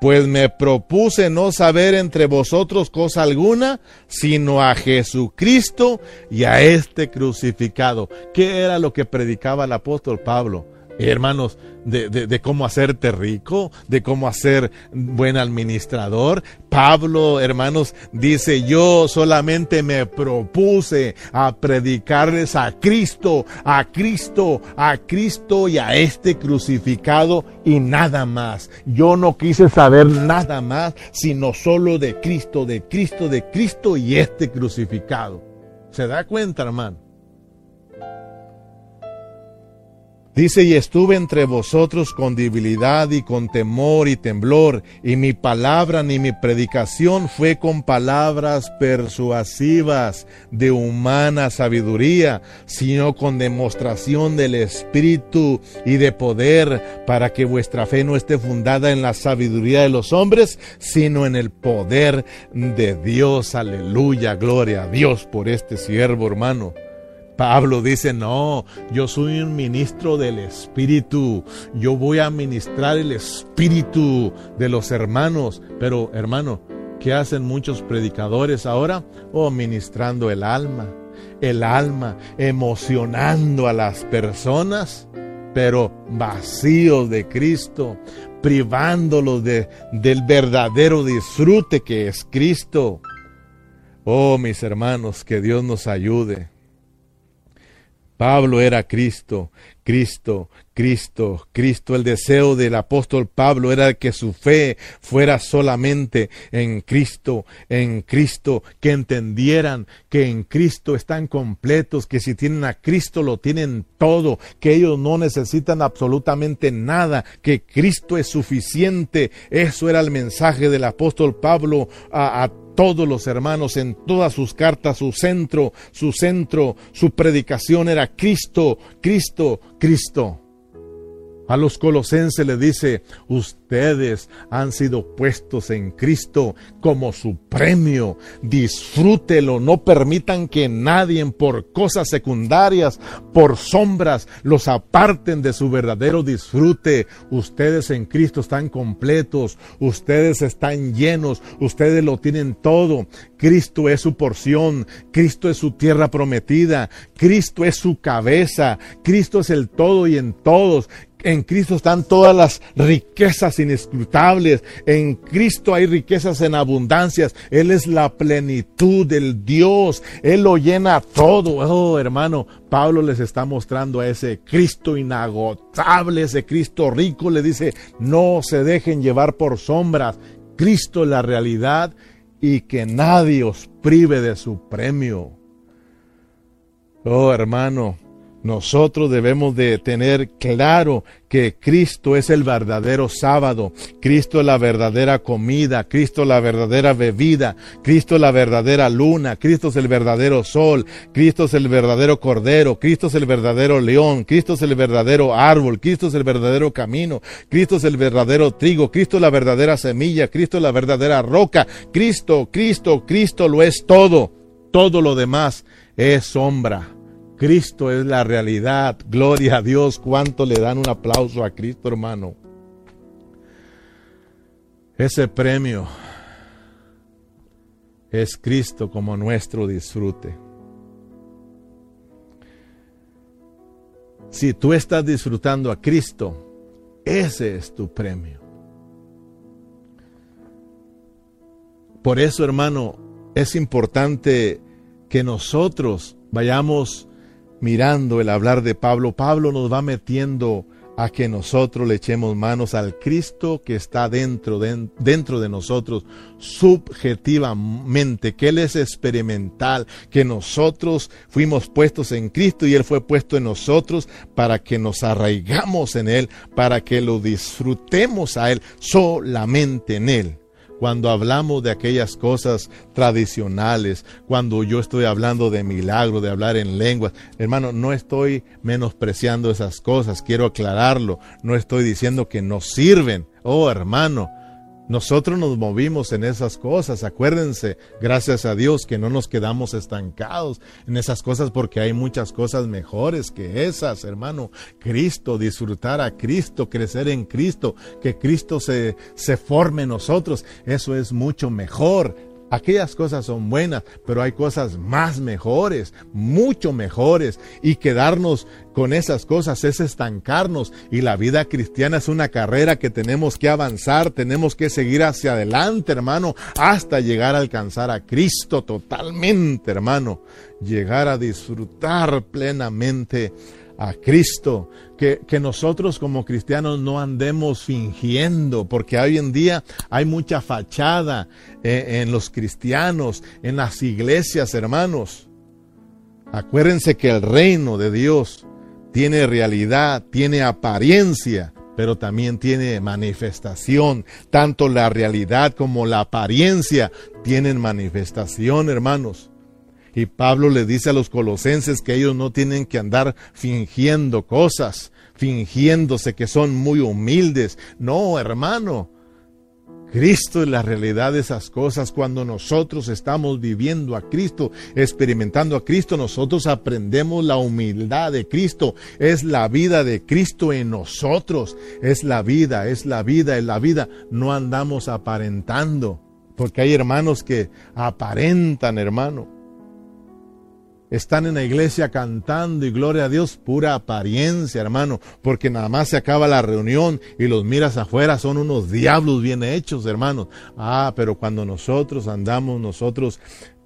pues me propuse no saber entre vosotros cosa alguna, sino a Jesucristo y a este crucificado. ¿Qué era lo que predicaba el apóstol Pablo? Hermanos, de, cómo hacerte rico, de cómo hacer buen administrador. Pablo, hermanos, dice, yo solamente me propuse a predicarles a Cristo, a Cristo, a Cristo y a este crucificado y nada más. Yo no quise saber nada más, sino solo de Cristo, de Cristo, de Cristo y este crucificado. ¿Se da cuenta, hermano? Dice, y estuve entre vosotros con debilidad y con temor y temblor, y mi palabra ni mi predicación fue con palabras persuasivas de humana sabiduría, sino con demostración del Espíritu y de poder, para que vuestra fe no esté fundada en la sabiduría de los hombres, sino en el poder de Dios. Aleluya, gloria a Dios por este siervo, hermano. Pablo dice, no, yo soy un ministro del Espíritu, yo voy a ministrar el Espíritu de los hermanos. Pero hermano, ¿qué hacen muchos predicadores ahora? Oh, ministrando el alma, el alma, emocionando a las personas, pero vacíos de Cristo, privándolos de, del verdadero disfrute que es Cristo. Oh, mis hermanos, que Dios nos ayude. Pablo era Cristo, Cristo, Cristo, Cristo. El deseo del apóstol Pablo era que su fe fuera solamente en Cristo, en Cristo, que entendieran que en Cristo están completos, que si tienen a Cristo lo tienen todo, que ellos no necesitan absolutamente nada, que Cristo es suficiente. Eso era el mensaje del apóstol Pablo a, a todos los hermanos en todas sus cartas, su centro, su centro, su predicación era Cristo, Cristo, Cristo. A los colosenses le dice, ustedes han sido puestos en Cristo como su premio. Disfrútelo, no permitan que nadie por cosas secundarias, por sombras, los aparten de su verdadero disfrute. Ustedes en Cristo están completos, ustedes están llenos, ustedes lo tienen todo. Cristo es su porción, Cristo es su tierra prometida, Cristo es su cabeza, Cristo es el todo y en todos. En Cristo están todas las riquezas inescrutables. En Cristo hay riquezas en abundancias. Él es la plenitud del Dios. Él lo llena todo. Oh, hermano, Pablo les está mostrando a ese Cristo inagotable, ese Cristo rico. Le dice, no se dejen llevar por sombras. Cristo es la realidad y que nadie os prive de su premio. Oh, hermano, nosotros debemos de tener claro que Cristo es el verdadero sábado, Cristo es la verdadera comida, Cristo es la verdadera bebida, Cristo es la verdadera luna, Cristo es el verdadero sol, Cristo es el verdadero cordero, Cristo es el verdadero león, Cristo es el verdadero árbol, Cristo es el verdadero camino, Cristo es el verdadero trigo, Cristo es la verdadera semilla, Cristo es la verdadera roca, Cristo, Cristo, Cristo lo es todo, todo lo demás es sombra Cristo es la realidad. Gloria a Dios. ¿Cuánto le dan un aplauso a Cristo, hermano? Ese premio es Cristo como nuestro disfrute. Si tú estás disfrutando a Cristo, ese es tu premio. Por eso, hermano, es importante que nosotros vayamos mirando el hablar de Pablo, Pablo nos va metiendo a que nosotros le echemos manos al Cristo que está dentro de, dentro de nosotros subjetivamente, que Él es experimental, que nosotros fuimos puestos en Cristo y Él fue puesto en nosotros para que nos arraigamos en Él, para que lo disfrutemos a Él, solamente en Él cuando hablamos de aquellas cosas tradicionales, cuando yo estoy hablando de milagro, de hablar en lenguas, hermano, no estoy menospreciando esas cosas, quiero aclararlo, no estoy diciendo que no sirven, oh hermano, nosotros nos movimos en esas cosas, acuérdense, gracias a Dios que no nos quedamos estancados en esas cosas porque hay muchas cosas mejores que esas, hermano. Cristo, disfrutar a Cristo, crecer en Cristo, que Cristo se, se forme en nosotros, eso es mucho mejor. Aquellas cosas son buenas, pero hay cosas más mejores, mucho mejores. Y quedarnos con esas cosas es estancarnos. Y la vida cristiana es una carrera que tenemos que avanzar, tenemos que seguir hacia adelante, hermano, hasta llegar a alcanzar a Cristo totalmente, hermano. Llegar a disfrutar plenamente a Cristo, que, que, nosotros como cristianos no andemos fingiendo, porque hoy en día hay mucha fachada eh, en los cristianos, en las iglesias, hermanos. Acuérdense que el reino de Dios tiene realidad, tiene apariencia, pero también tiene manifestación. Tanto la realidad como la apariencia tienen manifestación, hermanos. Y Pablo le dice a los colosenses que ellos no tienen que andar fingiendo cosas, fingiéndose que son muy humildes. No, hermano, Cristo es la realidad de esas cosas. Cuando nosotros estamos viviendo a Cristo, experimentando a Cristo, nosotros aprendemos la humildad de Cristo. Es la vida de Cristo en nosotros. Es la vida, es la vida, es la vida. No andamos aparentando. Porque hay hermanos que aparentan, hermano están en la iglesia cantando y gloria a Dios, pura apariencia, hermano, porque nada más se acaba la reunión y los miras afuera, son unos diablos bien hechos, hermanos. Ah, pero cuando nosotros andamos, nosotros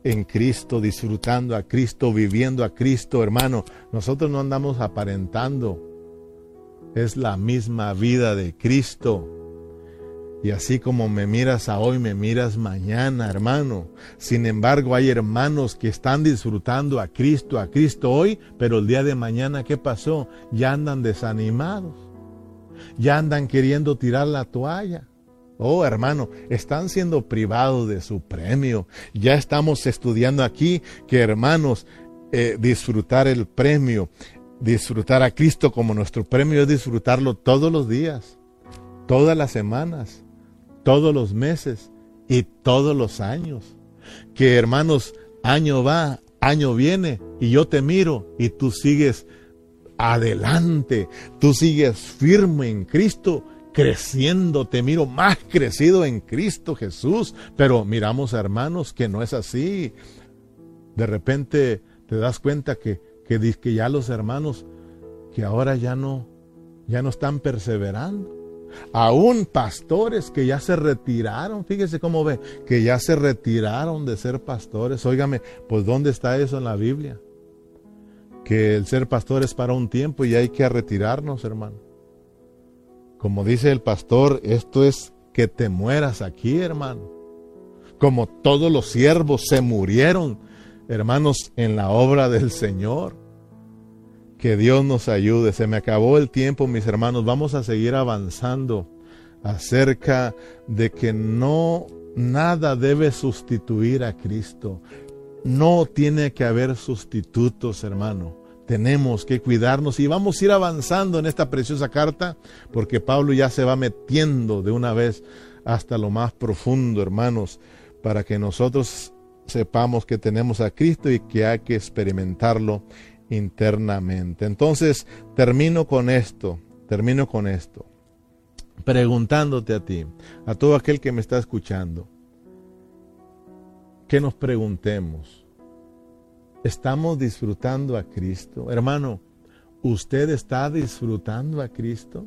en Cristo, disfrutando a Cristo, viviendo a Cristo, hermano, nosotros no andamos aparentando. Es la misma vida de Cristo. Y así como me miras a hoy, me miras mañana, hermano. Sin embargo, hay hermanos que están disfrutando a Cristo, a Cristo hoy, pero el día de mañana, ¿qué pasó? Ya andan desanimados. Ya andan queriendo tirar la toalla. Oh, hermano, están siendo privados de su premio. Ya estamos estudiando aquí que, hermanos, eh, disfrutar el premio, disfrutar a Cristo como nuestro premio es disfrutarlo todos los días, todas las semanas todos los meses y todos los años. Que hermanos, año va, año viene y yo te miro y tú sigues adelante, tú sigues firme en Cristo, creciendo, te miro más crecido en Cristo Jesús, pero miramos hermanos que no es así. De repente te das cuenta que, que, ya los hermanos que ahora ya no, ya no están perseverando Aún pastores que ya se retiraron, fíjese cómo ve, que ya se retiraron de ser pastores. Óigame, pues ¿dónde está eso en la Biblia? Que el ser pastor es para un tiempo y hay que retirarnos, hermano. Como dice el pastor, esto es que te mueras aquí, hermano. Como todos los siervos se murieron, hermanos, en la obra del Señor. Que Dios nos ayude. Se me acabó el tiempo, mis hermanos. Vamos a seguir avanzando acerca de que no nada debe sustituir a Cristo. No tiene que haber sustitutos, hermano. Tenemos que cuidarnos y vamos a ir avanzando en esta preciosa carta porque Pablo ya se va metiendo de una vez hasta lo más profundo, hermanos, para que nosotros sepamos que tenemos a Cristo y que hay que experimentarlo internamente. Entonces, termino con esto, termino con esto, preguntándote a ti, a todo aquel que me está escuchando, que nos preguntemos, ¿estamos disfrutando a Cristo? Hermano, ¿usted está disfrutando a Cristo?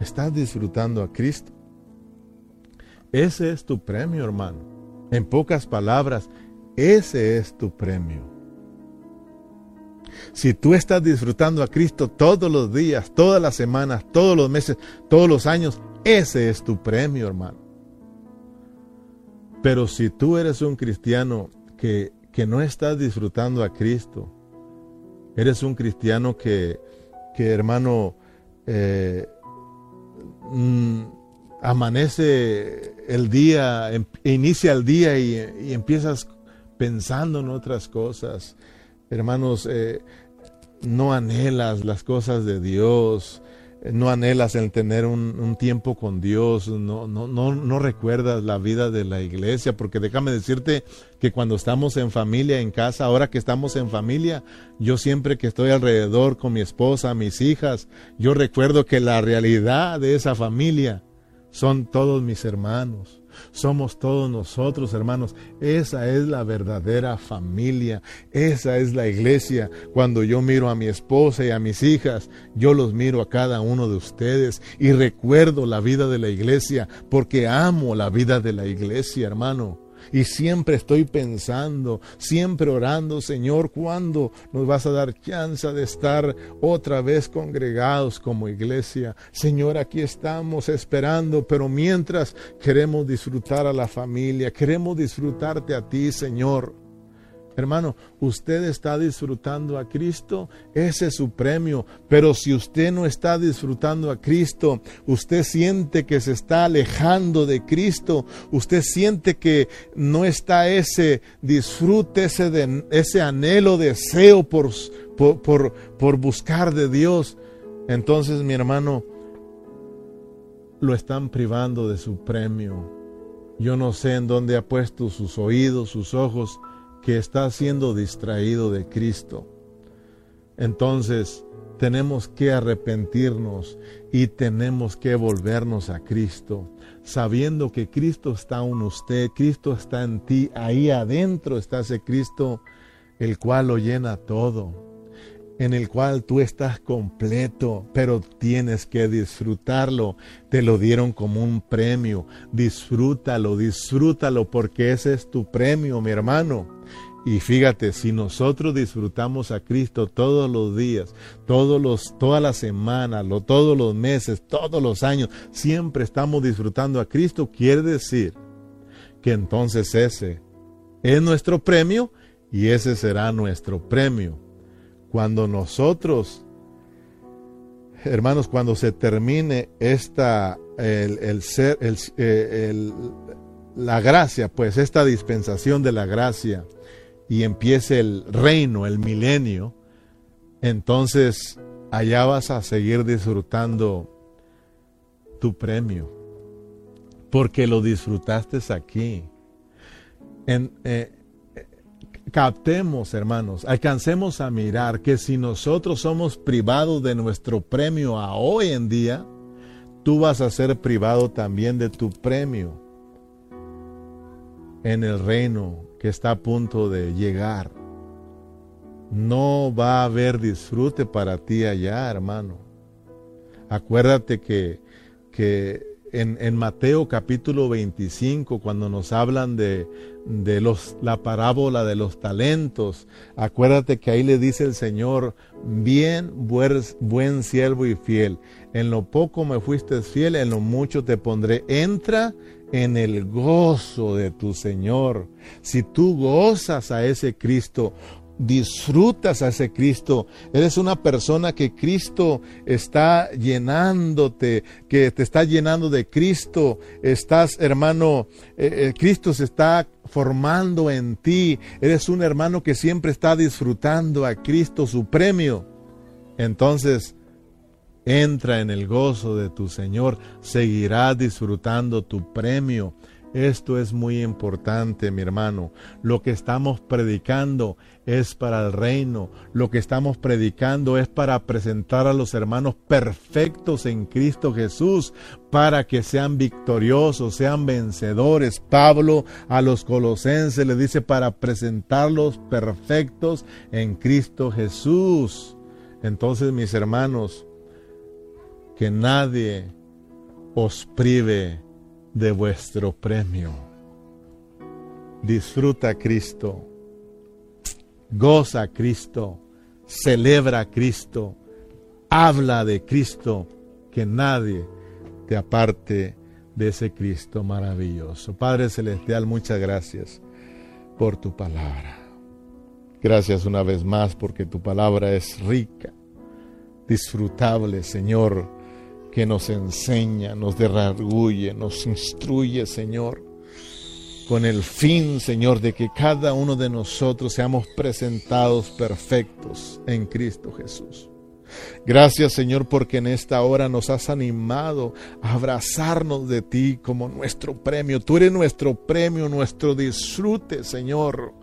¿Estás disfrutando a Cristo? Ese es tu premio, hermano. En pocas palabras, ese es tu premio. Si tú estás disfrutando a Cristo todos los días, todas las semanas, todos los meses, todos los años, ese es tu premio, hermano. Pero si tú eres un cristiano que, que no estás disfrutando a Cristo, eres un cristiano que, que hermano, eh, mm, amanece el día, em, inicia el día y, y empiezas pensando en otras cosas. Hermanos, eh, no anhelas las cosas de Dios, eh, no anhelas el tener un, tiempo con Dios, no, no, no, no recuerdas la vida de la iglesia, porque déjame decirte que cuando estamos en familia, en casa, ahora que estamos en familia, yo siempre que estoy alrededor con mi esposa, mis hijas, yo recuerdo que la realidad de esa familia son todos mis hermanos somos todos nosotros, hermanos. Esa es la verdadera familia. Esa es la iglesia. Cuando yo miro a mi esposa y a mis hijas, yo los miro a cada uno de ustedes y recuerdo la vida de la iglesia porque amo la vida de la iglesia, hermano. Y siempre estoy pensando, siempre orando, Señor, ¿cuándo nos vas a dar chance de estar otra vez congregados como iglesia? Señor, aquí estamos esperando, pero mientras queremos disfrutar a la familia, queremos disfrutarte a ti, Señor. Hermano, usted está disfrutando a Cristo, ese es su premio. Pero si usted no está disfrutando a Cristo, usted siente que se está alejando de Cristo, usted siente que no está ese disfrute, ese, ese anhelo, deseo por, por, por buscar de Dios, entonces mi hermano, lo están privando de su premio. Yo no sé en dónde ha puesto sus oídos, sus ojos, que está siendo distraído de Cristo. Entonces, tenemos que arrepentirnos y tenemos que volvernos a Cristo, sabiendo que Cristo está en usted, Cristo está en ti, ahí adentro está ese Cristo, el cual lo llena todo en el cual tú estás completo, pero tienes que disfrutarlo. Te lo dieron como un premio. Disfrútalo, disfrútalo, porque ese es tu premio, mi hermano. Y fíjate, si nosotros disfrutamos a Cristo todos los días, todos los, todas las semanas, todos los meses, todos los años, siempre estamos disfrutando a Cristo, quiere decir que entonces ese es nuestro premio y ese será nuestro premio. Cuando nosotros, hermanos, cuando se termine esta, el, ser, eh, la gracia, pues esta dispensación de la gracia y empiece el reino, el milenio, entonces allá vas a seguir disfrutando tu premio, porque lo disfrutaste aquí. En, eh, captemos, hermanos, alcancemos a mirar que si nosotros somos privados de nuestro premio a hoy en día, tú vas a ser privado también de tu premio en el reino que está a punto de llegar. No va a haber disfrute para ti allá, hermano. Acuérdate que, que en, Mateo capítulo 25, cuando nos hablan de, de los, la parábola de los talentos, acuérdate que ahí le dice el Señor, bien buen, buen siervo y fiel, en lo poco me fuiste fiel, en lo mucho te pondré, entra en el gozo de tu Señor. Si tú gozas a ese Cristo, disfrutas a ese Cristo, eres una persona que Cristo está llenándote, que te está llenando de Cristo, estás hermano, eh, eh, Cristo se está formando en ti, eres un hermano que siempre está disfrutando a Cristo su premio. Entonces, entra en el gozo de tu Señor, seguirás disfrutando tu premio. Esto es muy importante, mi hermano. Lo que estamos predicando es para el reino. Lo que estamos predicando es para presentar a los hermanos perfectos en Cristo Jesús, para que sean victoriosos, sean vencedores. Pablo a los colosenses le dice para presentarlos perfectos en Cristo Jesús. Entonces, mis hermanos, que nadie os prive de vuestro premio. Disfruta a Cristo, goza a Cristo, celebra a Cristo, habla de Cristo, que nadie te aparte de ese Cristo maravilloso. Padre Celestial, muchas gracias por tu palabra. Gracias una vez más porque tu palabra es rica, disfrutable, Señor que nos enseña, nos derrarguye, nos instruye, Señor, con el fin, Señor, de que cada uno de nosotros seamos presentados perfectos en Cristo Jesús. Gracias Señor porque en esta hora nos has animado a abrazarnos de ti como nuestro premio. Tú eres nuestro premio, nuestro disfrute Señor.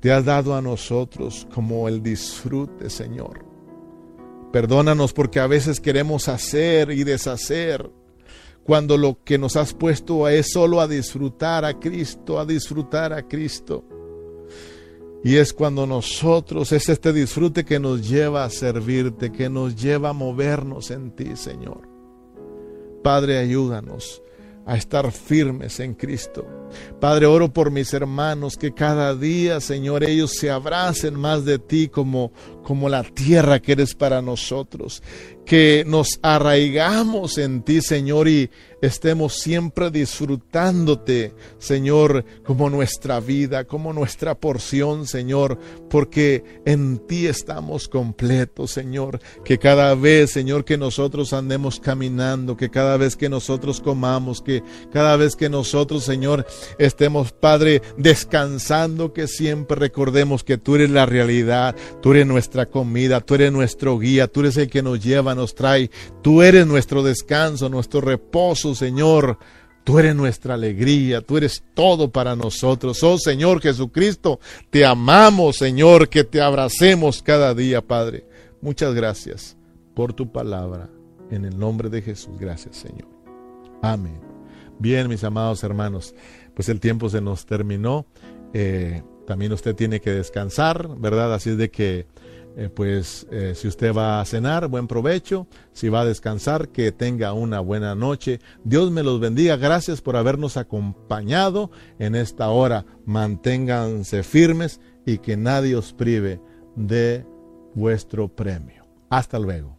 Te has dado a nosotros como el disfrute Señor. Perdónanos porque a veces queremos hacer y deshacer cuando lo que nos has puesto es solo a disfrutar a Cristo, a disfrutar a Cristo. Y es cuando nosotros, es este disfrute que nos lleva a servirte, que nos lleva a movernos en ti, Señor. Padre, ayúdanos a estar firmes en Cristo Padre, oro por mis hermanos, que cada día, Señor, ellos se abracen más de ti como, como la tierra que eres para nosotros. Que nos arraigamos en ti, Señor, y estemos siempre disfrutándote, Señor, como nuestra vida, como nuestra porción, Señor, porque en ti estamos completos, Señor. Que cada vez, Señor, que nosotros andemos caminando, que cada vez que nosotros comamos, que cada vez que nosotros, Señor, estemos, Padre, descansando, que siempre recordemos que tú eres la realidad, tú eres nuestra comida, tú eres nuestro guía, tú eres el que nos lleva, nos trae, tú eres nuestro descanso, nuestro reposo, Señor. Tú eres nuestra alegría, tú eres todo para nosotros. Oh Señor Jesucristo, te amamos, Señor, que te abracemos cada día, Padre. Muchas gracias por tu palabra. En el nombre de Jesús, gracias, Señor. Amén. Bien, mis amados hermanos, pues el tiempo se nos terminó. Eh, también usted tiene que descansar, ¿verdad? Así es de que eh, pues eh, si usted va a cenar, buen provecho. Si va a descansar, que tenga una buena noche. Dios me los bendiga. Gracias por habernos acompañado en esta hora. Manténganse firmes y que nadie os prive de vuestro premio. Hasta luego.